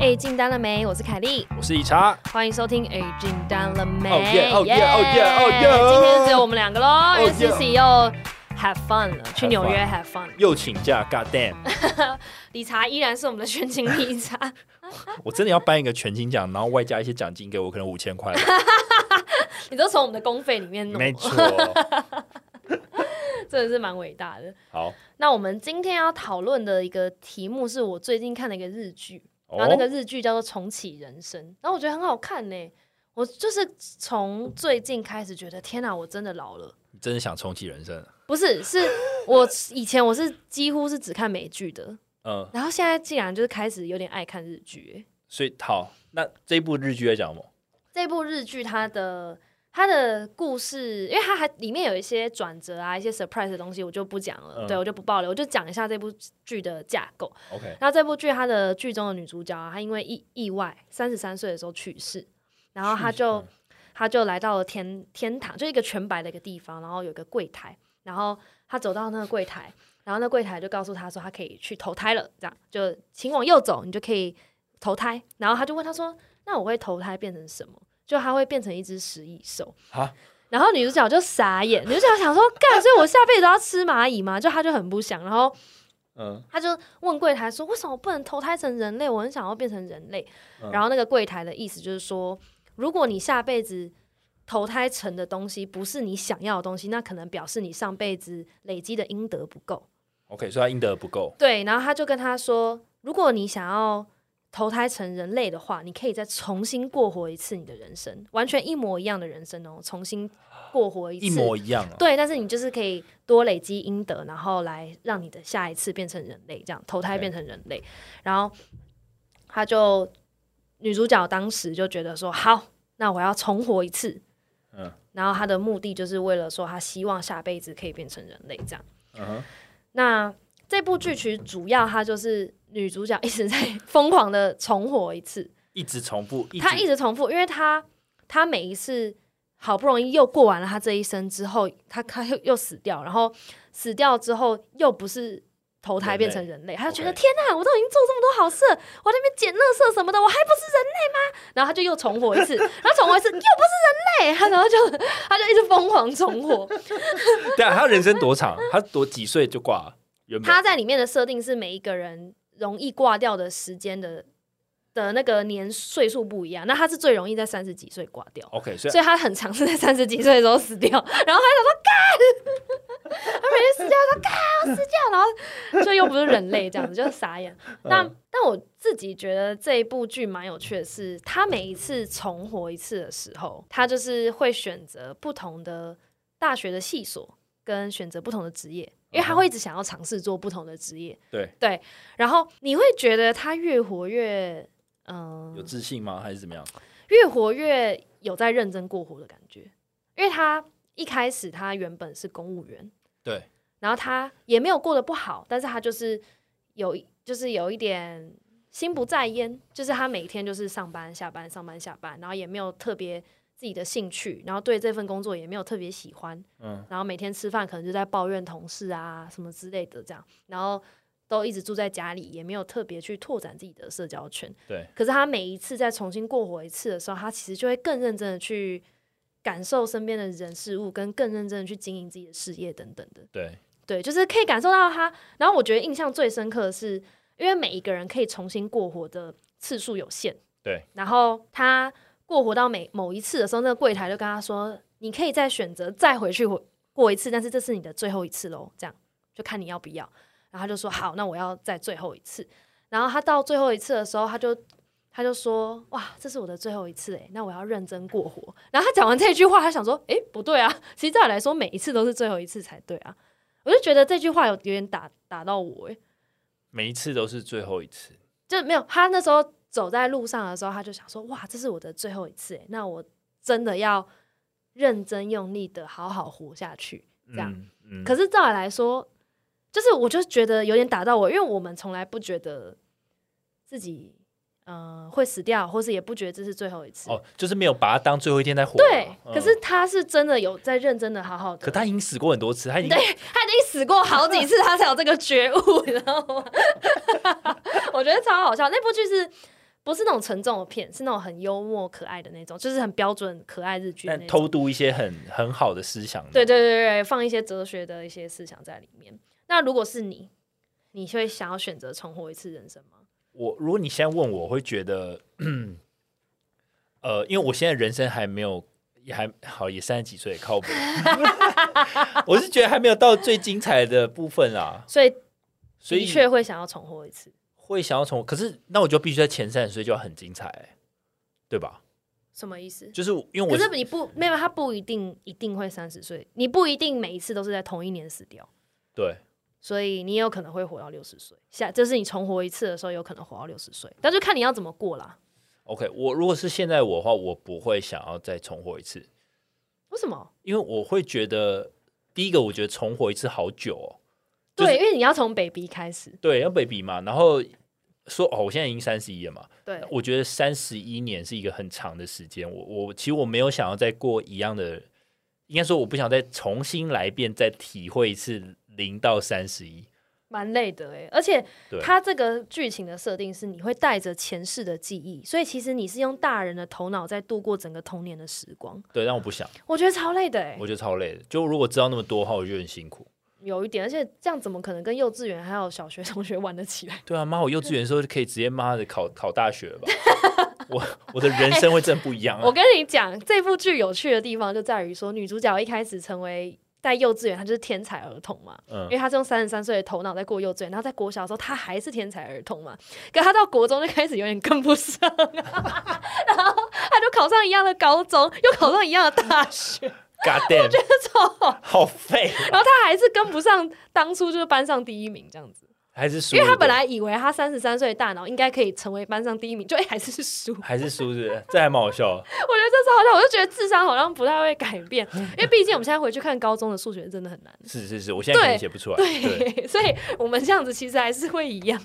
哎，进单了没？我是凯莉，我是以茶，欢迎收听。哎，进单了没？哦耶哦耶哦耶哦耶今天只有我们两个喽，因为 Cici 又 have fun 了，去纽约 have fun，又请假，God damn！理查依然是我们的全勤理查。我真的要颁一个全勤奖，然后外加一些奖金给我，可能五千块。你都从我们的公费里面弄，没错，真的是蛮伟大的。好，那我们今天要讨论的一个题目是我最近看的一个日剧。然后那个日剧叫做《重启人生》，然后我觉得很好看呢。我就是从最近开始觉得，天哪，我真的老了。你真的想重启人生？不是，是我以前我是几乎是只看美剧的，嗯，然后现在竟然就是开始有点爱看日剧。所以好，那这部日剧在讲什么？这部日剧它的。他的故事，因为他还里面有一些转折啊，一些 surprise 的东西，我就不讲了。对我就不爆了，我就讲一下这部剧的架构。OK，那这部剧它的剧中的女主角啊，她因为意意外三十三岁的时候去世，然后她就她就来到了天天堂，就一个全白的一个地方，然后有个柜台，然后她走到那个柜台，然后那柜台就告诉她说，她可以去投胎了，这样就请往右走，你就可以投胎。然后她就问她说，那我会投胎变成什么？就他会变成一只食蚁兽啊，然后女主角就傻眼，女主角想说干，所以我下辈子要吃蚂蚁吗？就她就很不想，然后嗯，她就问柜台说，为什么不能投胎成人类？我很想要变成人类。然后那个柜台的意思就是说，如果你下辈子投胎成的东西不是你想要的东西，那可能表示你上辈子累积的阴德不够。OK，所以他阴德不够。对，然后他就跟他说，如果你想要。投胎成人类的话，你可以再重新过活一次你的人生，完全一模一样的人生哦，重新过活一次，一模一样。对，但是你就是可以多累积阴德，然后来让你的下一次变成人类，这样投胎变成人类。然后他就女主角当时就觉得说，好，那我要重活一次。嗯，然后他的目的就是为了说，他希望下辈子可以变成人类，这样。嗯那这部剧其实主要它就是。女主角一直在 疯狂的重活一次，一直重复，她一直重复，因为她她每一次好不容易又过完了她这一生之后，她她又又死掉，然后死掉之后又不是投胎变成人类，她就觉得天哪，我都已经做这么多好事，我那边捡垃圾什么的，我还不是人类吗？然后她就又重活一次，然后重活一次又不是人类，她然后就她就一直疯狂重活。对啊，她人生多长？她多几岁就挂了？她在里面的设定是每一个人。容易挂掉的时间的的那个年岁数不一样，那他是最容易在三十几岁挂掉。OK，所以他很长是在三十几岁的时候死掉，然后他想说干，他每天死掉说干我死掉，然后就又不是人类这样子，就是傻眼。但但我自己觉得这一部剧蛮有趣的是，他每一次重活一次的时候，他就是会选择不同的大学的系所，跟选择不同的职业。因为他会一直想要尝试做不同的职业，对对，然后你会觉得他越活越嗯有自信吗？还是怎么样？越活越有在认真过活的感觉，因为他一开始他原本是公务员，对，然后他也没有过得不好，但是他就是有就是有一点心不在焉，就是他每天就是上班下班上班下班，然后也没有特别。自己的兴趣，然后对这份工作也没有特别喜欢，嗯，然后每天吃饭可能就在抱怨同事啊什么之类的这样，然后都一直住在家里，也没有特别去拓展自己的社交圈。对，可是他每一次再重新过活一次的时候，他其实就会更认真的去感受身边的人事物，跟更认真的去经营自己的事业等等的。对，对，就是可以感受到他。然后我觉得印象最深刻的是，因为每一个人可以重新过活的次数有限。对，然后他。过活到每某一次的时候，那个柜台就跟他说：“你可以再选择再回去过一次，但是这是你的最后一次喽。”这样就看你要不要。然后他就说：“好，那我要再最后一次。”然后他到最后一次的时候，他就他就说：“哇，这是我的最后一次诶，那我要认真过活。”然后他讲完这句话，他想说：“诶，不对啊，其实照理来说，每一次都是最后一次才对啊。”我就觉得这句话有有点打打到我诶，每一次都是最后一次，就没有他那时候。走在路上的时候，他就想说：“哇，这是我的最后一次，哎，那我真的要认真用力的好好活下去。”这样，可是照理来说，就是我就觉得有点打到我，因为我们从来不觉得自己嗯会死掉，或是也不觉得这是最后一次哦，就是没有把它当最后一天在活。对，可是他是真的有在认真的好好的。可他已经死过很多次，他已经对他已经死过好几次，他才有这个觉悟，你知道吗？我觉得超好笑，那部剧是。不是那种沉重的片，是那种很幽默可爱的那种，就是很标准可爱日剧但。偷渡一些很很好的思想。对对对对，放一些哲学的一些思想在里面。那如果是你，你会想要选择重活一次人生吗？我如果你现在问我，我会觉得，呃，因为我现在人生还没有，也还好，也三十几岁，靠谱。我是觉得还没有到最精彩的部分啦，所以所以的确会想要重活一次。会想要从，可是那我就必须在前三十岁就要很精彩、对吧？什么意思？就是因为我可是你不没有，他不一定一定会三十岁，你不一定每一次都是在同一年死掉，对所以你也有可能会活到六十岁。下就是你重活一次的时候，有可能活到六十岁，但就看你要怎么过啦。OK，我如果是现在我的话，我不会想要再重活一次，为什么？因为我会觉得第一个，我觉得重活一次好久哦。就是对，因为你要从 baby 开始。对，要 baby 嘛，然后说哦，我现在已经三十一了嘛，对，我觉得三十一年是一个很长的时间。我我其实我没有想要再过一样的，应该说我不想再重新来一遍，再体会一次零到三十一。蛮累的哎，而且对它这个剧情的设定是你会带着前世的记忆，所以其实你是用大人的头脑在度过整个童年的时光，对，但我不想，我觉得超累的哎我，觉得超累的。就如果知道那么多的话，我就很辛苦。有一点，而且这样怎么可能跟幼稚园还有小学 同学玩得起来？对啊，妈，我幼稚园的时候就可以直接妈的考考大学了吧？我我的人生会真不一样啊！我跟你讲，这部剧有趣的地方就在于说，女主角一开始成为在幼稚园，她就是天才儿童嘛，嗯因为她是用三十三岁的头脑在过幼稚园，然后在国小的时候她还是天才儿童嘛，可她到国中就开始有点跟不上、然后她就考上一样的高中，又考上一样的大学，God damn，超好，好废，然后他还是跟不上当初就是班上第一名这样子，还是输？因为他本来以为他三十三岁的大脑应该可以成为班上第一名，就哎、还是输。还是输，是不是？这还蛮好笑。我觉得这超好笑，我就觉得智商好像不太会改变，因为毕竟我们现在回去看高中的数学真的很难。是是是，我现在可能写不出来。对对，所以我们这样子其实还是会一样。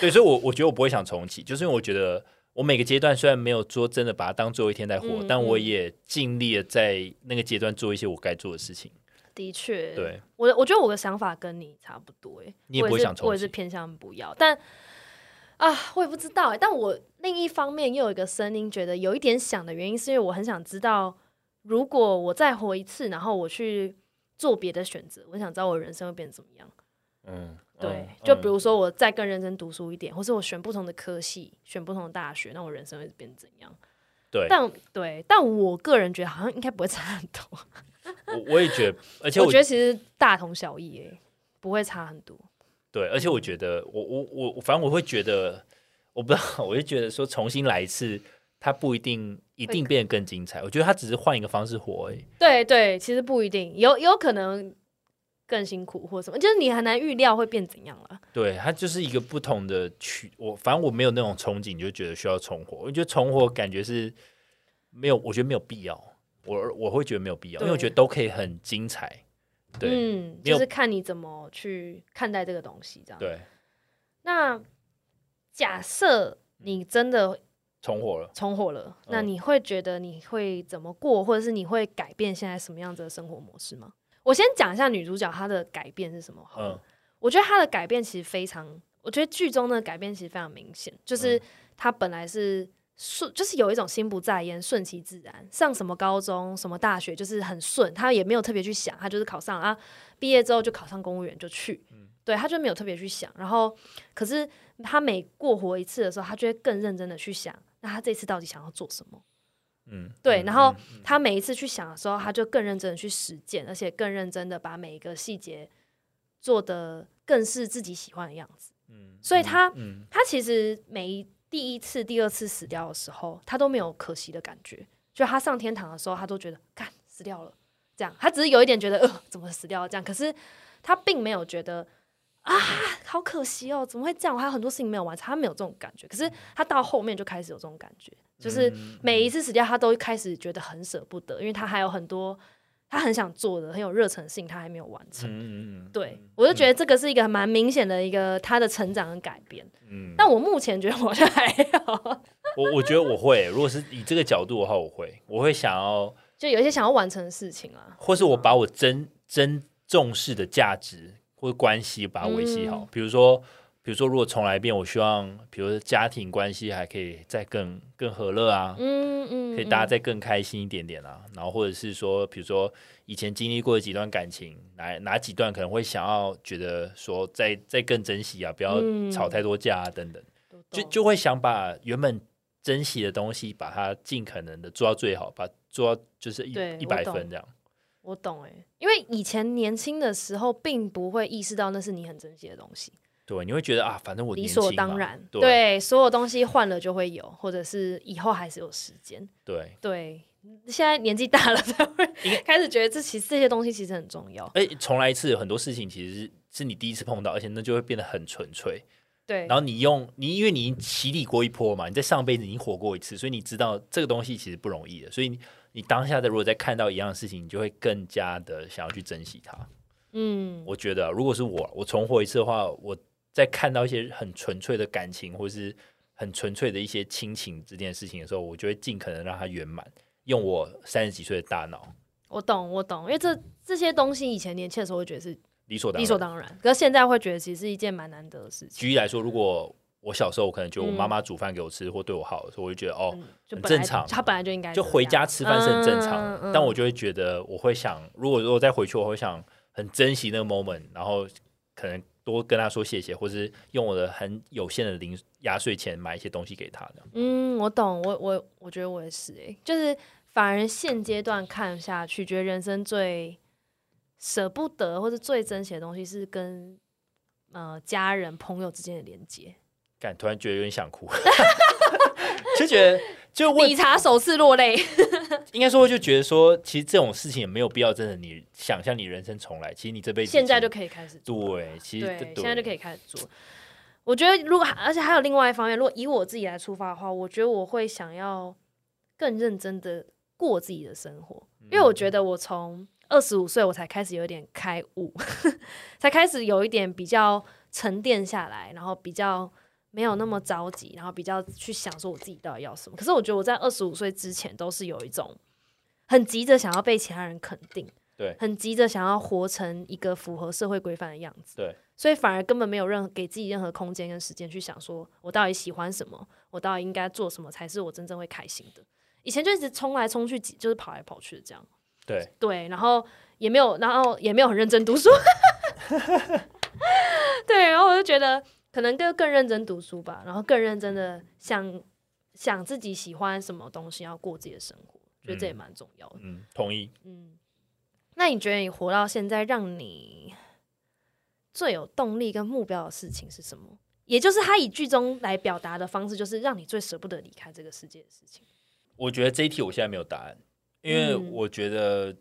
对，所以我我觉得我不会想重启，就是因为我觉得我每个阶段虽然没有说真的把它当最后一天在活，嗯但我嗯也尽力的在那个阶段做一些我该做的事情。的确，对，我我觉得我的想法跟你差不多，哎，你也不会想我也是偏向不要，但啊，我也不知道哎。但我另一方面又有一个声音，觉得有一点想的原因，是因为我很想知道，如果我再活一次，然后我去做别的选择，我想知道我人生会变怎么样。嗯，对嗯，就比嗯如说我再更认真读书一点，或是我选不同的科系，选不同的大学，那我人生会变怎样？对，但对，但我个人觉得好像应该不会差很多。我我也觉得，而且我我觉得其实大同小异，诶，不会差很多。对，而且我觉得，我我我，我反正我会觉得，我不知道，我就觉得说重新来一次，它不一定一定变得更精彩。我觉得它只是换一个方式活而已。对对，其实不一定，有有可能更辛苦或什么，就是你很难预料会变怎样了。对，它就是一个不同的曲。我反正我没有那种憧憬，就觉得需要重活。我觉得重活感觉是没有，我觉得没有必要。我我会觉得没有必要，因为我觉得都可以很精彩。对、嗯，就是看你怎么去看待这个东西，这样。对，那假设你真的重活了。重活了，那嗯你会觉得你会怎么过，或者是你会改变现在什么样子的生活模式吗？我先讲一下女主角她的改变是什么好了。嗯我觉得她的改变其实非常，我觉得剧中的改变其实非常明显，就是嗯她本来是顺，就是有一种心不在焉、顺其自然，上什么高中、什么大学就是很顺，她也没有特别去想，她就是考上啊，毕业之后就考上公务员就去，嗯对，她就没有特别去想。然后，可是她每过活一次的时候，她就会更认真的去想，那她这次到底想要做什么？嗯，对，嗯然后他每一次去想的时候，他就更认真的去实践，而且更认真的把每一个细节做的更是自己喜欢的样子。嗯所以他嗯他其实每一第一次、第二次死掉的时候，他都没有可惜的感觉。就他上天堂的时候，他都觉得干死掉了，这样。他只是有一点觉得呃，怎么死掉了这样，可是他并没有觉得啊，好可惜哦，怎么会这样？我还有很多事情没有完成，他没有这种感觉。可是他到后面就开始有这种感觉，就是嗯每一次死掉，他都开始觉得很舍不得，因为他还有很多他很想做的、很有热忱的事情，他还没有完成。嗯嗯嗯，对，我就觉得这个是一个蛮明显的一个他的成长跟改变。嗯，但我目前觉得我好像还好，我我觉得我会，如果是以这个角度的话，我会，我会想要，就有一些想要完成的事情啊。或是我把我真真重视的价值或关系把它维系好。嗯比如说，比如说如果重来一遍，我希望比如说家庭关系还可以再更更和乐啊，嗯嗯，可以大家嗯再更开心一点点啊。然后或者是说，比如说以前经历过的几段感情，哪哪几段可能会想要觉得说再再更珍惜啊，不要嗯吵太多架啊等等，就懂就会想把原本珍惜的东西，把它尽可能的做到最好，把做到就是一一百分这样。我懂哎，因为以前年轻的时候并不会意识到那是你很珍惜的东西，对，你会觉得啊，反正我理所当然。对对，所有东西换了就会有，或者是以后还是有时间。对，对，现在年纪大了才会 开始觉得这其实这些东西其实很重要。哎，重来一次，很多事情其实是是你第一次碰到，而且那就会变得很纯粹。对，然后你用你，因为你洗礼过一波嘛，你在上辈子已经活过一次，所以你知道这个东西其实不容易的。所以你你当下的如果再看到一样的事情，你就会更加的想要去珍惜它。嗯，我觉得啊如果是我，我重活一次的话，我在看到一些很纯粹的感情，或是很纯粹的一些亲情这件事情的时候，我就会尽可能让它圆满，用我三十几岁的大脑，我懂，我懂，因为这这些东西以前年轻的时候会觉得是理所当然。理所当然，可是现在会觉得其实是一件蛮难得的事情。举例来说，如果我小时候我可能觉得我嗯妈妈煮饭给我吃，或对我好的时候，我就觉得哦，嗯，就很正常他本来就应该就回家吃饭是很正常但我就会觉得我会想，如果如果再回去，我会想很珍惜那个 moment，然后可能多跟他说谢谢，或是用我的很有限的零压岁钱买一些东西给他的。嗯，我懂，我我我觉得我也是哎、就是反而现阶段看下去，觉得人生最舍不得或者最珍惜的东西是跟呃家人朋友之间的连接。感突然觉得有点想哭，就觉得理查首次落泪，应该说就觉得说，其实这种事情也没有必要真的你想象你人生重来，其实你这辈子现在就可以开始做。对，其实对，现在就可以开始做。我觉得，如果而且还有另外一方面，如果以我自己来出发的话，我觉得我会想要更认真的过自己的生活，因为我觉得我从二十五岁我才开始有点开悟，才开始有一点比较沉淀下来，然后比较没有那么着急，然后比较去想说我自己到底要什么。可是我觉得我在二十五岁之前都是有一种很急着想要被其他人肯定，对很急着想要活成一个符合社会规范的样子，对，所以反而根本没有任何给自己任何空间跟时间去想说我到底喜欢什么，我到底应该做什么才是我真正会开心的。以前就一直冲来冲去，就是跑来跑去的这样。对，对，然后也没有，然后也没有很认真读书。对，然后我就觉得可能更更认真读书吧，然后更认真的想想自己喜欢什么东西，要过自己的生活，觉得这也嗯蛮重要的。嗯，同意。嗯，那你觉得你活到现在，让你最有动力跟目标的事情是什么？也就是他以剧中来表达的方式，就是让你最舍不得离开这个世界的事情。我觉得这一题我现在没有答案，因为嗯我觉得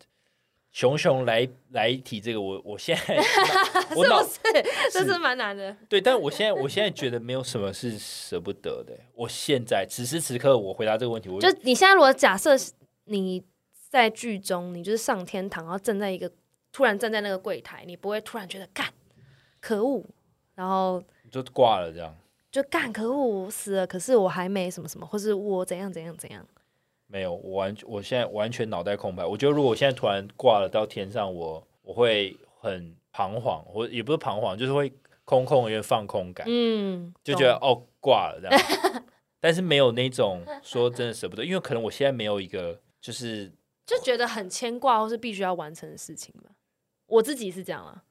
熊熊来 来提这个我，我现在 我是脑不是？这是蛮难的。对，但我现在我现在觉得没有什么是舍不得的。我现在此时此刻，我回答这个问题，我就你现在如果假设你在剧中，你就是上天堂，然后站在一个突然站在那个柜台，你不会突然觉得干可恶，然后就挂了这样。就干可恶，我死了，可是我还没什么什么，或是我怎样怎样怎样。没有，我完我现在完全脑袋空白。我觉得如果我现在突然挂了到天上，我我会很彷徨，我也不是彷徨，就是会空空有点放空感，嗯，就觉得哦挂了这样。但是没有那种说真的舍不得，因为可能我现在没有一个就是 就觉得很牵挂，或是必须要完成的事情吧。我自己是这样啊，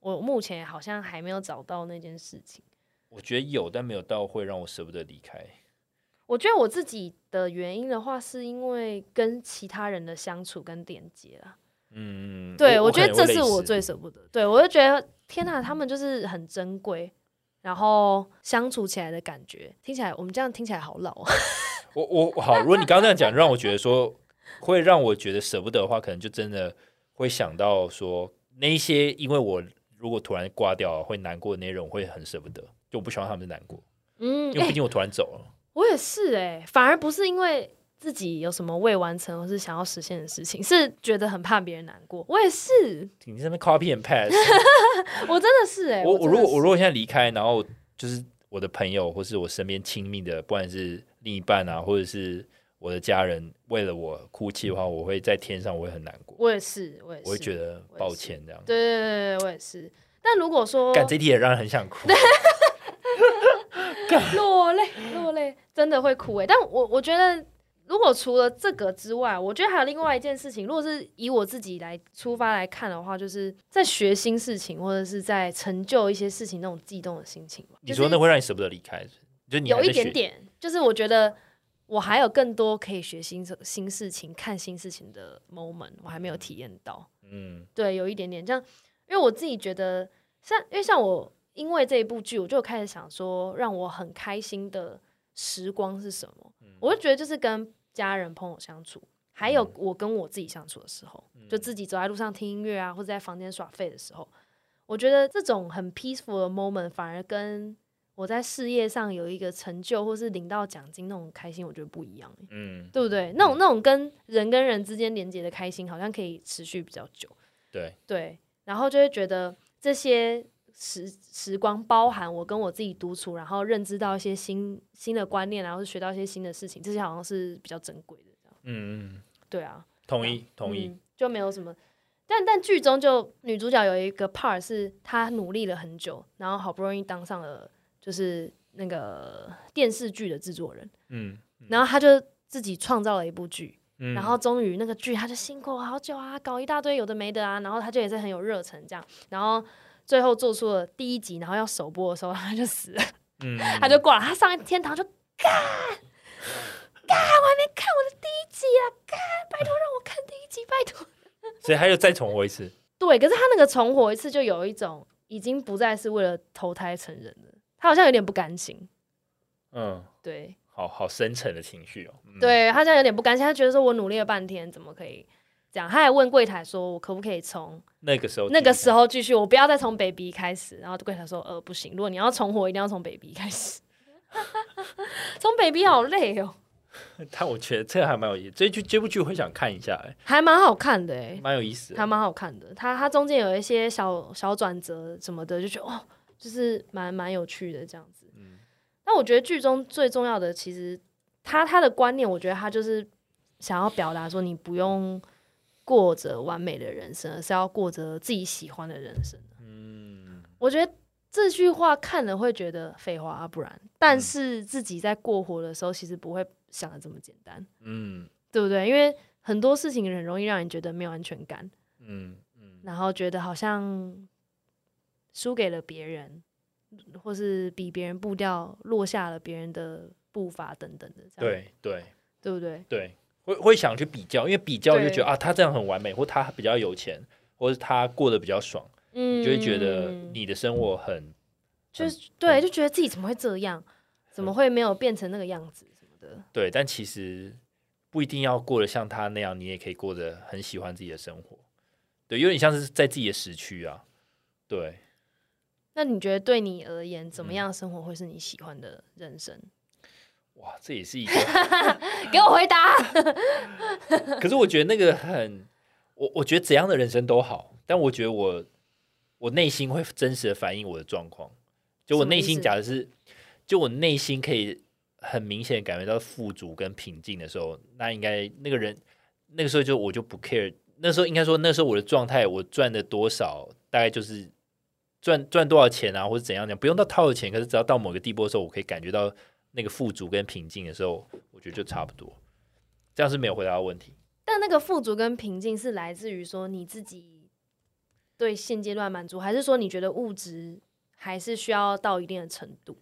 我目前好像还没有找到那件事情。我觉得有，但没有到会让我舍不得离开。我觉得我自己的原因的话，是因为跟其他人的相处跟连接啦。嗯，对，我我觉得这是我最舍不得。对我就觉得天哪，他们就是很珍贵，然后相处起来的感觉，听起来我们这样听起来好老 啊。我我好，如果你刚刚这样讲，让我觉得说会让我觉得舍不得的话，可能就真的会想到说那一些，因为我如果突然挂掉会难过的那些人，我会很舍不得，就我不希望他们难过，因为毕竟我突然走了。我也是哎、反而不是因为自己有什么未完成或是想要实现的事情，是觉得很怕别人难过。我也是，你这边 copy and pass，我真的是哎、我我如果我如果现在离开，然后就是我的朋友或是我身边亲密的，不管是另一半啊，或者是我的家人，为了我哭泣的话，我会在天上我会很难过，我也是，我也是，我会觉得抱歉这样。对对对对，我也是。但如果说感这题也让人很想哭。落泪落泪，真的会哭哎。但我我觉得，如果除了这个之外，我觉得还有另外一件事情。如果是以我自己来出发来看的话，就是在学新事情或者是在成就一些事情那种激动的心情你说那会让你舍不得离开？就你有一点点，就是我觉得我还有更多可以学新新事情、看新事情的 moment，我还没有体验到。嗯，对，有一点点这样，因为我自己觉得，像因为像我。因为这一部剧，我就开始想说，让我很开心的时光是什么？我就觉得就是跟家人朋友相处，还有我跟我自己相处的时候，就自己走在路上听音乐啊，或者在房间耍废的时候，我觉得这种很 peaceful 的 moment，反而跟我在事业上有一个成就，或是领到奖金那种开心，我觉得不一样。嗯，对不对？那种那种跟人跟人之间连接的开心，好像可以持续比较久。对对，然后就会觉得这些。时时光包含我跟我自己独处，然后认知到一些新新的观念，然后是学到一些新的事情，这些好像是比较珍贵的。嗯嗯，对啊，同意同意，就没有什么。但但剧中就女主角有一个 part 是她努力了很久，然后好不容易当上了就是那个电视剧的制作人。嗯，然后她就自己创造了一部剧，然后终于那个剧她就辛苦好久啊，搞一大堆有的没的啊，然后她就也是很有热忱这样，然后。最后做出了第一集，然后要首播的时候，他就死了。嗯，他就挂了。他上天堂就干干，我还没看我的第一集啊！干，拜托让我看第一集，拜托。所以他又再重活一次。对，可是他那个重活一次，就有一种已经不再是为了投胎成人了。他好像有点不甘心。嗯，对，好好深沉的情绪哦。对他现在有点不甘心，他觉得说我努力了半天，怎么可以？这样，他还问柜台说：“我可不可以从那个时候那个时候继续？我不要再从 baby 开始。”然后柜台说：“呃，不行，如果你要重活，一定要从 baby 开始。从 baby 好累哦。”但我觉得这还蛮有意思，这剧这部剧会想看一下，哎，还蛮好看的，哎，蛮有意思，还蛮好看的。他他中间有一些小小转折什么的，就觉得哦，就是蛮蛮有趣的这样子。嗯，那我觉得剧中最重要的，其实他他的观念，我觉得他就是想要表达说，你不用。过着完美的人生，而是要过着自己喜欢的人生。嗯，我觉得这句话看了会觉得废话啊，不然。但是自己在过活的时候，其实不会想的这么简单。嗯，对不对？因为很多事情很容易让人觉得没有安全感。嗯嗯，然后觉得好像输给了别人，或是比别人步调落下了别人的步伐等等的。对对，对不对？对。会会想去比较，因为比较就觉得啊，他这样很完美，或他比较有钱，或是他过得比较爽，嗯，就会觉得你的生活很，就是对，就觉得自己怎么会这样，怎么会没有变成那个样子什么的。对，但其实不一定要过得像他那样，你也可以过得很喜欢自己的生活。对，有点像是在自己的时区啊。对。那你觉得对你而言，怎么样生活会是你喜欢的人生？哇，这也是一个 给我回答。可是我觉得那个很，我我觉得怎样的人生都好，但我觉得我我内心会真实的反映我的状况。就我内心假的是，就我内心可以很明显感觉到富足跟平静的时候，那应该那个人那个时候就我就不 care。那时候应该说那时候我的状态，我赚的多少，大概就是赚赚多少钱啊，或者怎样讲，不用到套的钱，可是只要到某个地步的时候，我可以感觉到。那个富足跟平静的时候，我觉得就差不多。这样是没有回答到问题。但那个富足跟平静是来自于说你自己对现阶段满足，还是说你觉得物质还是需要到一定的程度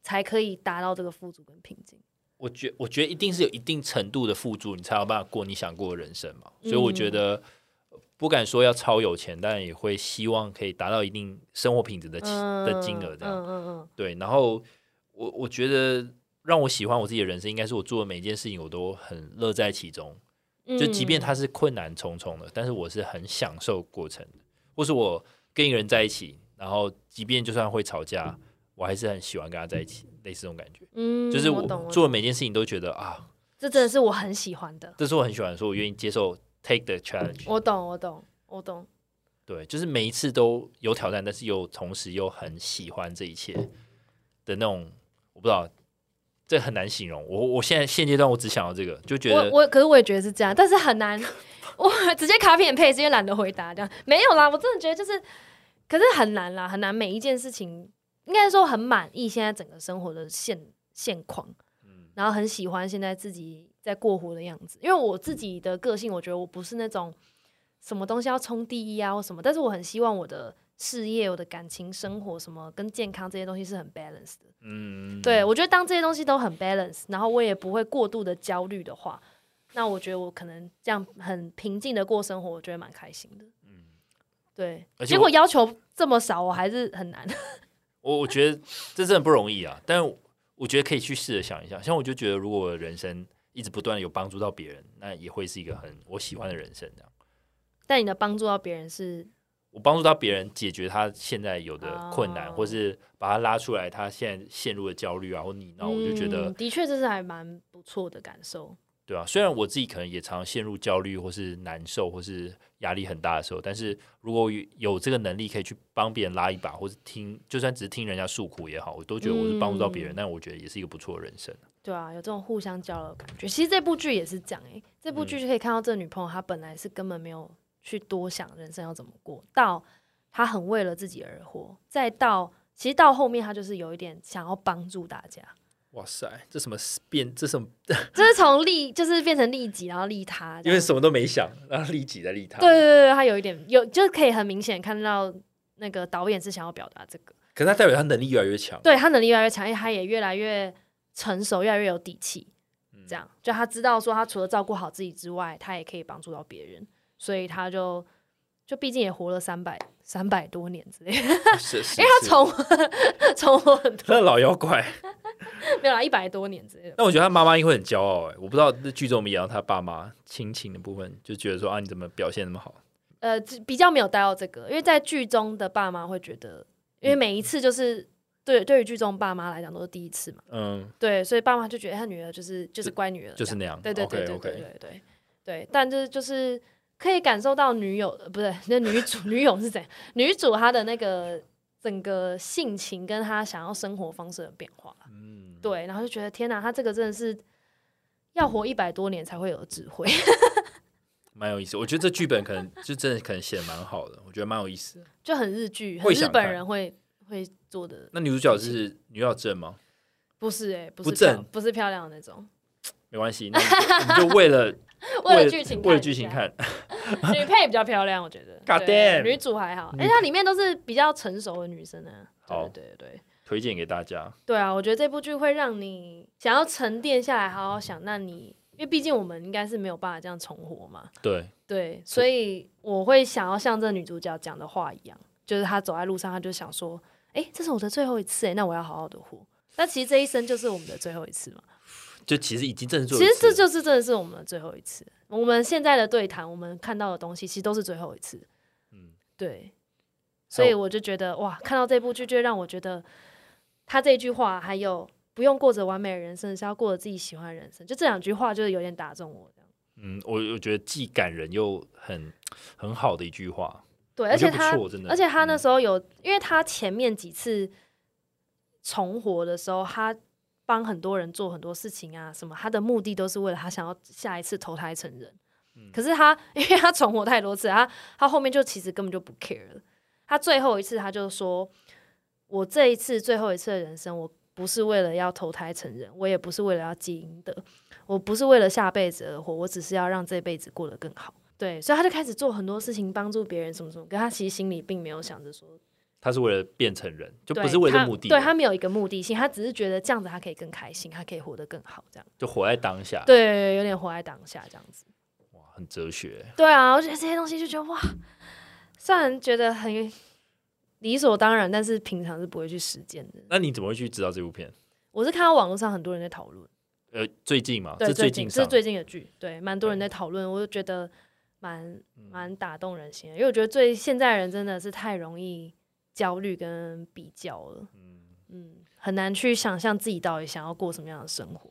才可以达到这个富足跟平静？我觉我觉得一定是有一定程度的富足，你才有办法过你想过的人生嘛。所以我觉得不敢说要超有钱，但也会希望可以达到一定生活品质的的金额这样。嗯嗯嗯。对，然后。我我觉得让我喜欢我自己的人生，应该是我做的每一件事情，我都很乐在其中。就即便它是困难重重的，但是我是很享受过程的。或是我跟一个人在一起，然后即便就算会吵架，我还是很喜欢跟他在一起，类似这种感觉。嗯，就是我做的每件事情都觉得啊，这真的是我很喜欢的。这是我很喜欢，说我愿意接受 take the challenge。我懂，我懂，我懂。对，就是每一次都有挑战，但是又同时又很喜欢这一切的那种。我不知道，这很难形容。我我现在现阶段我只想要这个，就觉得我可是我也觉得是这样，但是很难。我直接卡片配，直接懒得回答。这样没有啦，我真的觉得就是，可是很难啦，很难。每一件事情应该说很满意现在整个生活的现现况，嗯然后很喜欢现在自己在过活的样子。因为我自己的个性，我觉得我不是那种什么东西要冲第一啊或什么，但是我很希望我的事业、我的感情生活什么跟健康这些东西是很 balance 的。嗯，对我觉得当这些东西都很 balance，然后我也不会过度的焦虑的话，那我觉得我可能这样很平静的过生活，我觉得蛮开心的。嗯，对。结果要求这么少，我还是很难。我我觉得这真的不容易啊，但我觉得可以去试着想一下。像我就觉得，如果我人生一直不断的有帮助到别人，那也会是一个很我喜欢的人生这样。但你的帮助到别人是？我帮助到别人解决他现在有的困难，或是把他拉出来，他现在陷入的焦虑啊或你，然后我就觉得，的确这是还蛮不错的感受。对啊，虽然我自己可能也常陷入焦虑或是难受或是压力很大的时候，但是如果有这个能力可以去帮别人拉一把，或是听，就算只是听人家诉苦也好，我都觉得我是帮助到别人。但我觉得也是一个不错的人生。对啊，有这种互相交流的感觉。其实这部剧也是讲，哎，这部剧就可以看到这女朋友她本来是根本没有去多想人生要怎么过到。他很为了自己而活，再到其实到后面，他就是有一点想要帮助大家。哇塞，这什么变？这什么？这是从利就是变成利己，然后利他，因为什么都没想，然后利己在利他。对对对，他有一点有，就是可以很明显看到那个导演是想要表达这个。可是他代表他能力越来越强，对他能力越来越强，因为他也越来越成熟，越来越有底气。这样，就他知道说，他除了照顾好自己之外，他也可以帮助到别人，所以他就。就毕竟也活了三百三百多年之类，是 是，因为他重重活很多，那老妖怪没有啦，一百多年之类的。那我觉得他妈妈应该会很骄傲哎，我不知道那剧中我们演到他爸妈亲情的部分，就觉得说啊，你怎么表现那么好？呃，比较没有带到这个，因为在剧中的爸妈会觉得，因为每一次就是对对于剧中爸妈来讲都是第一次嘛，嗯，对，所以爸妈就觉得他女儿就是就是乖女儿，就是那样，对对对对对对对对，但就是就是。可以感受到女友的不是 那女主 女友是怎样？女主她的那个整个性情跟她想要生活方式的变化，嗯，对，然后就觉得天哪，她这个真的是要活一百多年才会有智慧，蛮有意思。我觉得这剧本可能就真的可能写的蛮好的，我觉得蛮有意思，就很日剧，很日本人会会做的。那女主角是女主角正吗？不是哎，不正，不是漂亮的那种。没关系，那我们就为了。为了剧情，为了剧情看，女配比较漂亮，我觉得。God damn，女主还好，哎，它里面都是比较成熟的女生呢。好，对对对，推荐给大家。对啊，我觉得这部剧会让你想要沉淀下来，好好想。那你，因为毕竟我们应该是没有办法这样重活嘛。对对，所以我会想要像这女主角讲的话一样，就是她走在路上，她就想说：“哎，这是我的最后一次，哎，那我要好好的活。”那其实这一生就是我们的最后一次嘛。就其实已经正式，其实这就是真的是我们的最后一次。我们现在的对谈，我们看到的东西，其实都是最后一次。嗯，对。所以我就觉得，哇，看到这部剧，就让我觉得他这句话，还有不用过着完美的人生，是要过着自己喜欢的人生。就这两句话，就是有点打中我。这样。嗯，我我觉得既感人又很很好的一句话。对，而且他，而且他那时候有，因为他前面几次重活的时候，他。帮很多人做很多事情啊，什么他的目的都是为了他想要下一次投胎成人。可是他 因为他重活太多次，他他后面就其实根本就不 care 了。他最后一次他就说：“我这一次最后一次的人生，我不是为了要投胎成人，我也不是为了要积阴德，我不是为了下辈子而活，我只是要让这辈子过得更好。”对，所以他就开始做很多事情帮助别人，什么什么。可他其实心里并没有想着说。他是为了变成人，就不是为了目的。对他没有一个目的性，他只是觉得这样子他可以更开心，他可以活得更好，这样就活在当下。对，有点活在当下这样子。哇，很哲学。对啊，我觉得这些东西就觉得哇，虽然觉得很理所当然，但是平常是不会去实践的。那你怎么会去知道这部片？我是看到网络上很多人在讨论。呃，最近嘛，是最近，是最近的剧，对，蛮多人在讨论，我就觉得蛮蛮打动人心的，因为我觉得最现在人真的是太容易。焦虑跟比较了，嗯嗯，很难去想象自己到底想要过什么样的生活。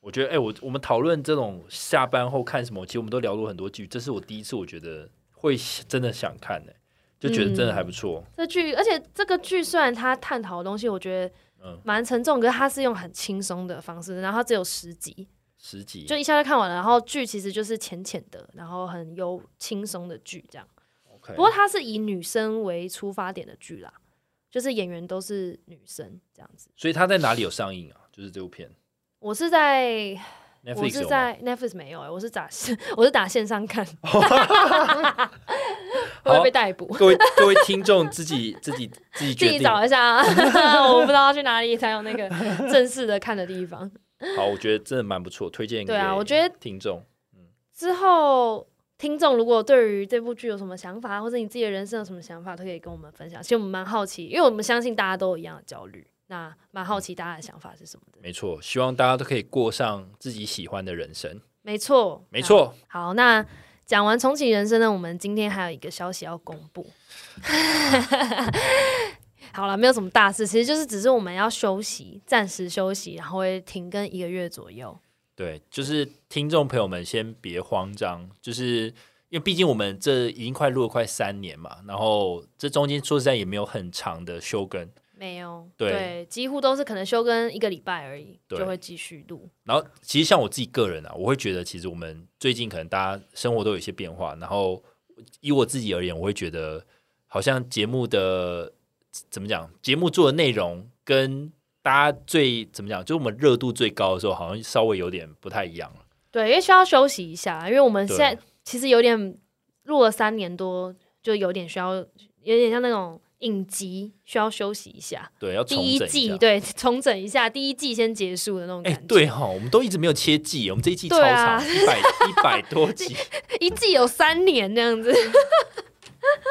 我觉得，哎，我我们讨论这种下班后看什么，其实我们都聊过很多剧，这是我第一次，我觉得会真的想看呢，就觉得真的还不错。这剧，而且这个剧虽然它探讨的东西，我觉得嗯蛮沉重，可是它是用很轻松的方式，然后它只有十集，十集就一下就看完了。然后剧其实就是浅浅的，然后很有轻松的剧这样。不过它是以女生为出发点的剧啦，就是演员都是女生这样子。所以它在哪里有上映啊？就是这部片我是在我？是在 Netflix 没有哎、我是打 我是打线上看，会被逮捕？各位各位听众自己自己自己自己。找一下啊，我不知道要去哪里才有那个正式的看的地方。好，我觉得真的蛮不错，推荐给对啊我觉得听众。之后，听众如果对于这部剧有什么想法，或者你自己的人生有什么想法，都可以跟我们分享。其实我们蛮好奇，因为我们相信大家都有一样的焦虑，那蛮好奇大家的想法是什么的。没错，希望大家都可以过上自己喜欢的人生。没错，没错，好。好，那讲完重启人生呢，我们今天还有一个消息要公布。好了，没有什么大事，其实就是只是我们要休息，暂时休息，然后会停更一个月左右。对，就是听众朋友们先别慌张，就是因为毕竟我们这已经快录了快三年嘛，然后这中间说实在也没有很长的休更，没有，对几乎都是可能休更一个礼拜而已，对就会继续录。然后其实像我自己个人啊，我会觉得其实我们最近可能大家生活都有一些变化，然后以我自己而言，我会觉得好像节目的怎么讲，节目做的内容跟大家最怎么讲，就是我们热度最高的时候，好像稍微有点不太一样了。对，因为需要休息一下，因为我们现在其实有点录了三年多，就有点需要，有点像那种影集，需要休息一下。对，要第重整一一季。对重整一下，第一季先结束的那种哎、感觉。对哈，我们都一直没有切季，我们这一季超长，一百一百多集，一季有三年这样子。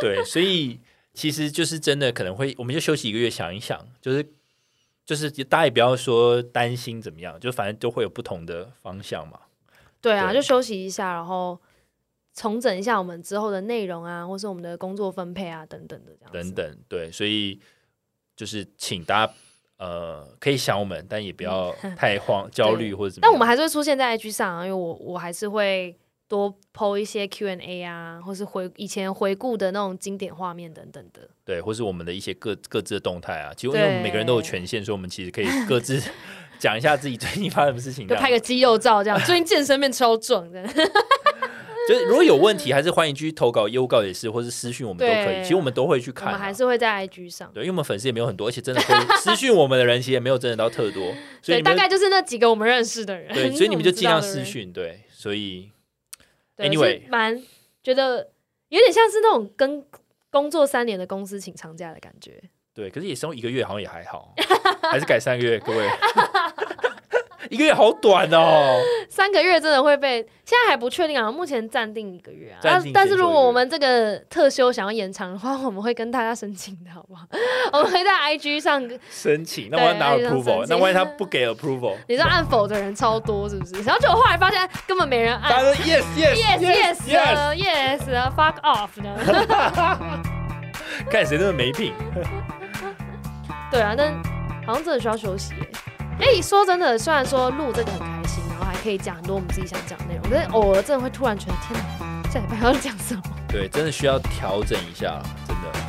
对，所以其实就是真的可能会，我们就休息一个月，想一想，就是就是大家也不要说担心怎么样，就反正都会有不同的方向嘛。对啊，对就休息一下，然后重整一下我们之后的内容啊，或是我们的工作分配啊等等的这样。等等，对，所以就是请大家呃可以想我们，但也不要太慌、焦虑或者怎么样。但我们还是会出现在 IG 上啊，因为我我还是会多 PO 一些 Q&A 啊，或是回以前回顾的那种经典画面等等的。对，或是我们的一些各各自的动态啊，其实因为我们每个人都有权限，所以我们其实可以各自 讲一下自己最近发生的事情拍个肌肉照，这样最近健身变超壮的。就是如果有问题，还是欢迎继续投稿、邮告也是，或是私讯我们都可以。其实我们都会去看、啊，们还是会在 IG 上，对，因为我们粉丝也没有很多，而且真的会私讯我们的人其实也没有真的到特多，所以对，大概就是那几个我们认识的人。对，所以你们就 尽量。私讯，对，所以对 Anyway 是蛮觉得有点像是那种跟工作三年的公司请长假的感觉。对，可是也生一个月好像也还好，还是改三个月，各位，一个月好短哦。三个月真的会被，现在还不确定啊，目前暂定一个月啊。但但是如果我们这个特休想要延长的话，我们会跟大家申请的，好不好？我们会在 IG 上，申请，那我要拿 approval，那万一他不给 approval，你知道按否的人超多，是不是？然后结果后来发现根本没人按。大家都 yes yes Yes yes yes，yes fuck off 呢？看谁真的没品。对啊，但好像真的需要休息耶。哎、说真的，虽然说录这个很开心，然后还可以讲很多我们自己想讲的内容，但是偶尔真的会突然觉得，天哪，下礼拜要讲什么？对，真的需要调整一下，真的。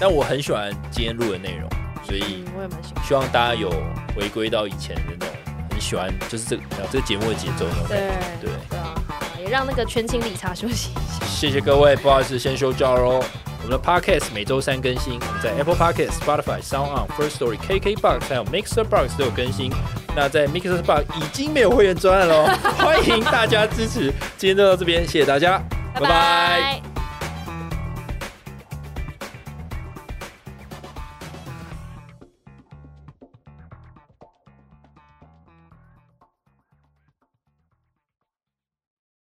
但我很喜欢今天录的内容，所以嗯，我也蛮喜欢。希望大家有回归到以前的那种很喜欢，就是这个呃这个节目的节奏那种感对觉。对，对啊，好啊也让那个全勤理查休息一下。谢谢各位，不好意思，先休假喽。我们的 Podcast 每周三更新，我们在 Apple Podcast、Spotify、Sound On、First Story、KKBox 还有 Mixer Box 都有更新。那在 Mixer Box 已经没有会员专案喽，欢迎大家支持。今天就到这边，谢谢大家，拜拜